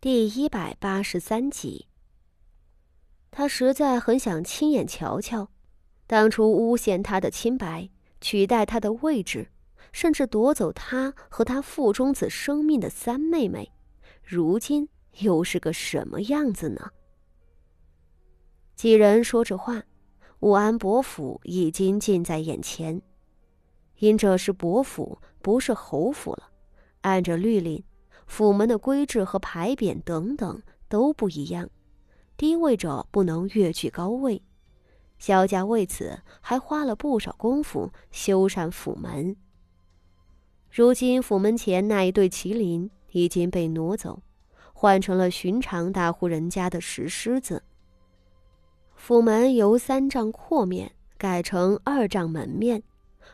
第一百八十三集。他实在很想亲眼瞧瞧，当初诬陷他的清白、取代他的位置，甚至夺走他和他腹中子生命的三妹妹，如今又是个什么样子呢？几人说着话，武安伯府已经近在眼前。因这是伯府，不是侯府了，按着律令。府门的规制和牌匾等等都不一样，低位者不能越居高位。萧家为此还花了不少功夫修缮府门。如今府门前那一对麒麟已经被挪走，换成了寻常大户人家的石狮子。府门由三丈阔面改成二丈门面，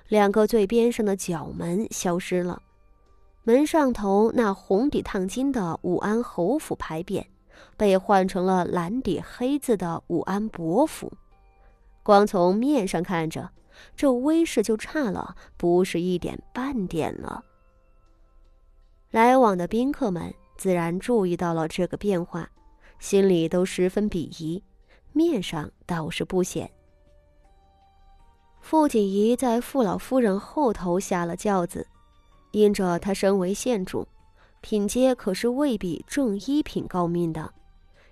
两个最边上的角门消失了。门上头那红底烫金的武安侯府牌匾，被换成了蓝底黑字的武安伯府。光从面上看着，这威势就差了不是一点半点了。来往的宾客们自然注意到了这个变化，心里都十分鄙夷，面上倒是不显。傅锦仪在傅老夫人后头下了轿子。因着他身为县主，品阶可是未比正一品高命的。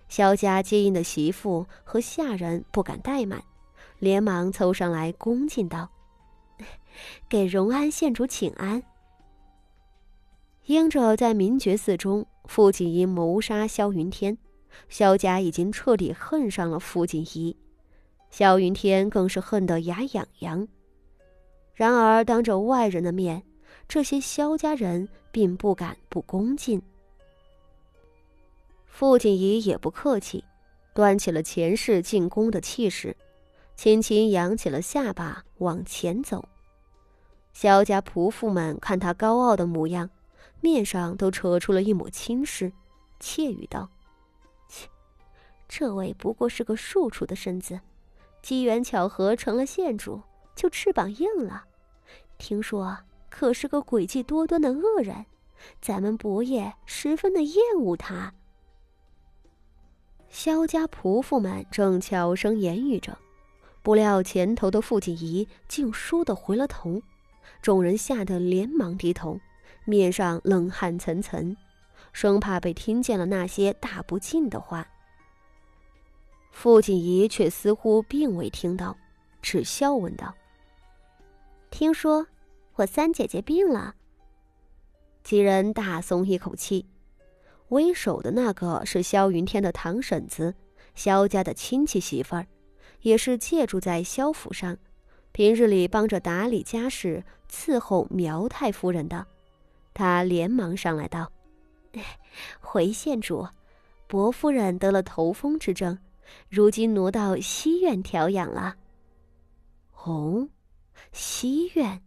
萧家接应的媳妇和下人不敢怠慢，连忙凑上来恭敬道：“ 给荣安县主请安。”因着在明觉寺中，傅锦仪谋杀萧云天，萧家已经彻底恨上了傅锦仪，萧云天更是恨得牙痒痒。然而当着外人的面，这些萧家人并不敢不恭敬。傅锦仪也不客气，端起了前世进宫的气势，轻轻扬起了下巴往前走。萧家仆妇们看他高傲的模样，面上都扯出了一抹轻视，窃语道：“切，这位不过是个庶出的身子，机缘巧合成了县主，就翅膀硬了。听说。”可是个诡计多端的恶人，咱们伯爷十分的厌恶他。萧家仆妇们正悄声言语着，不料前头的傅锦仪竟倏地回了头，众人吓得连忙低头，面上冷汗涔涔，生怕被听见了那些大不敬的话。傅锦仪却似乎并未听到，只笑问道：“听说？”我三姐姐病了。几人大松一口气。为首的那个是萧云天的堂婶子，萧家的亲戚媳妇儿，也是借住在萧府上，平日里帮着打理家事、伺候苗太夫人的。他连忙上来道：“ 回县主，伯夫人得了头风之症，如今挪到西院调养了。”哦，西院。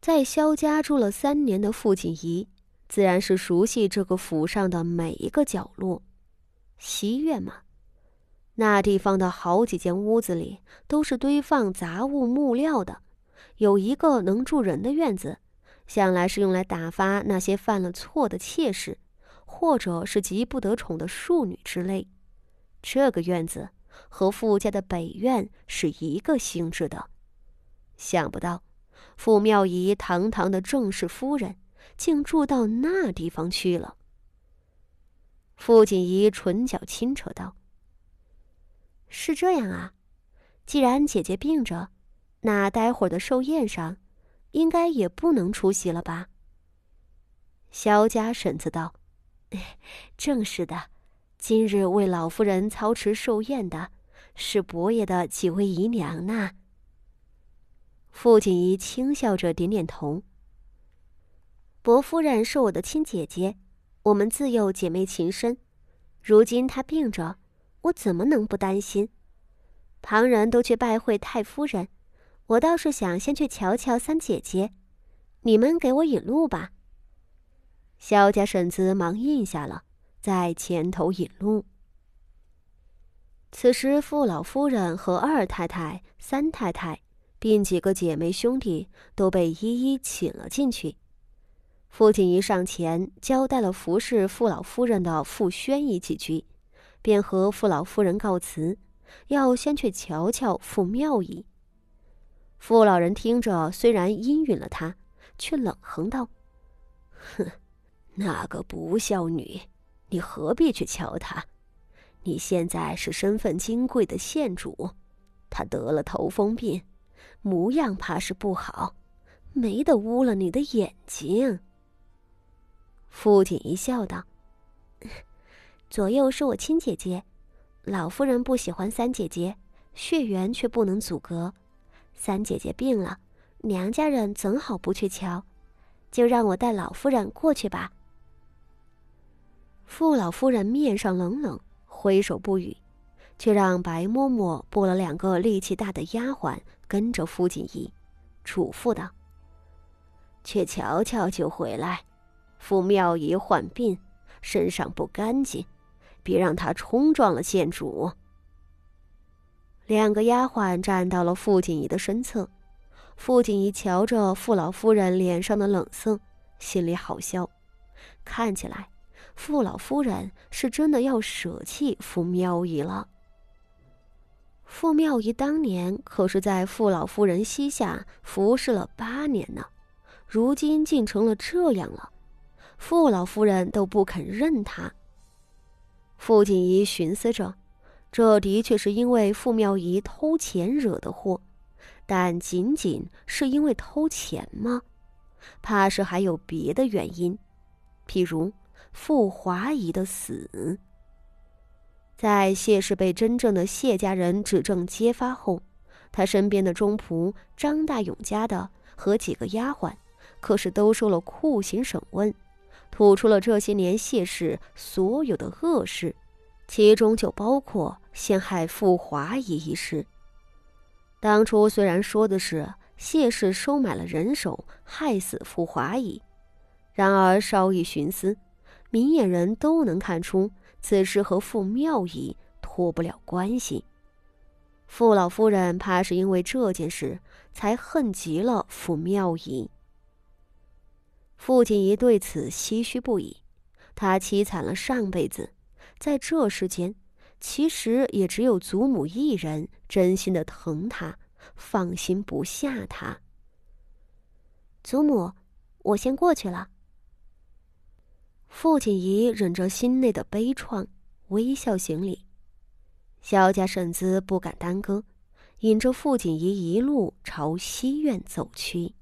在萧家住了三年的傅锦仪，自然是熟悉这个府上的每一个角落。西院嘛，那地方的好几间屋子里都是堆放杂物木料的，有一个能住人的院子，向来是用来打发那些犯了错的妾室，或者是极不得宠的庶女之类。这个院子和傅家的北院是一个性质的，想不到。傅妙仪堂堂的正室夫人，竟住到那地方去了。傅锦仪唇角轻扯道：“是这样啊，既然姐姐病着，那待会儿的寿宴上，应该也不能出席了吧？”萧家婶子道：“ 正是的，今日为老夫人操持寿宴的，是伯爷的几位姨娘呢。”傅锦仪轻笑着点点头。伯夫人是我的亲姐姐，我们自幼姐妹情深。如今她病着，我怎么能不担心？旁人都去拜会太夫人，我倒是想先去瞧瞧三姐姐。你们给我引路吧。萧家婶子忙应下了，在前头引路。此时，傅老夫人和二太太、三太太。并几个姐妹兄弟都被一一请了进去。父亲一上前交代了服侍傅老夫人的傅宣仪几句，便和傅老夫人告辞，要先去瞧瞧傅妙仪。傅老人听着，虽然应允了他，却冷哼道：“哼，那个不孝女，你何必去瞧她？你现在是身份金贵的县主，她得了头风病，模样怕是不好，没得污了你的眼睛。”父亲一笑道：“ 左右是我亲姐姐，老夫人不喜欢三姐姐，血缘却不能阻隔。三姐姐病了，娘家人怎好不去瞧？就让我带老夫人过去吧。”傅老夫人面上冷冷，挥手不语，却让白嬷嬷拨了两个力气大的丫鬟跟着傅锦仪，嘱咐道：“去瞧瞧就回来。”傅妙仪患病，身上不干净，别让她冲撞了县主。两个丫鬟站到了傅锦仪的身侧，傅锦仪瞧着傅老夫人脸上的冷色，心里好笑。看起来，傅老夫人是真的要舍弃傅妙仪了。傅妙仪当年可是在傅老夫人膝下服侍了八年呢，如今竟成了这样了。傅老夫人都不肯认他。傅锦仪寻思着，这的确是因为傅妙仪偷钱惹的祸，但仅仅是因为偷钱吗？怕是还有别的原因，譬如傅华仪的死。在谢氏被真正的谢家人指证揭发后，他身边的中仆张大勇家的和几个丫鬟，可是都受了酷刑审问。吐出了这些年谢氏所有的恶事，其中就包括陷害傅华仪一事。当初虽然说的是谢氏收买了人手害死傅华仪，然而稍一寻思，明眼人都能看出此事和傅妙仪脱不了关系。傅老夫人怕是因为这件事才恨极了傅妙仪。傅锦仪对此唏嘘不已，他凄惨了上辈子，在这世间，其实也只有祖母一人真心的疼他，放心不下他。祖母，我先过去了。傅锦怡忍着心内的悲怆，微笑行礼。萧家婶子不敢耽搁，引着傅锦怡一路朝西院走去。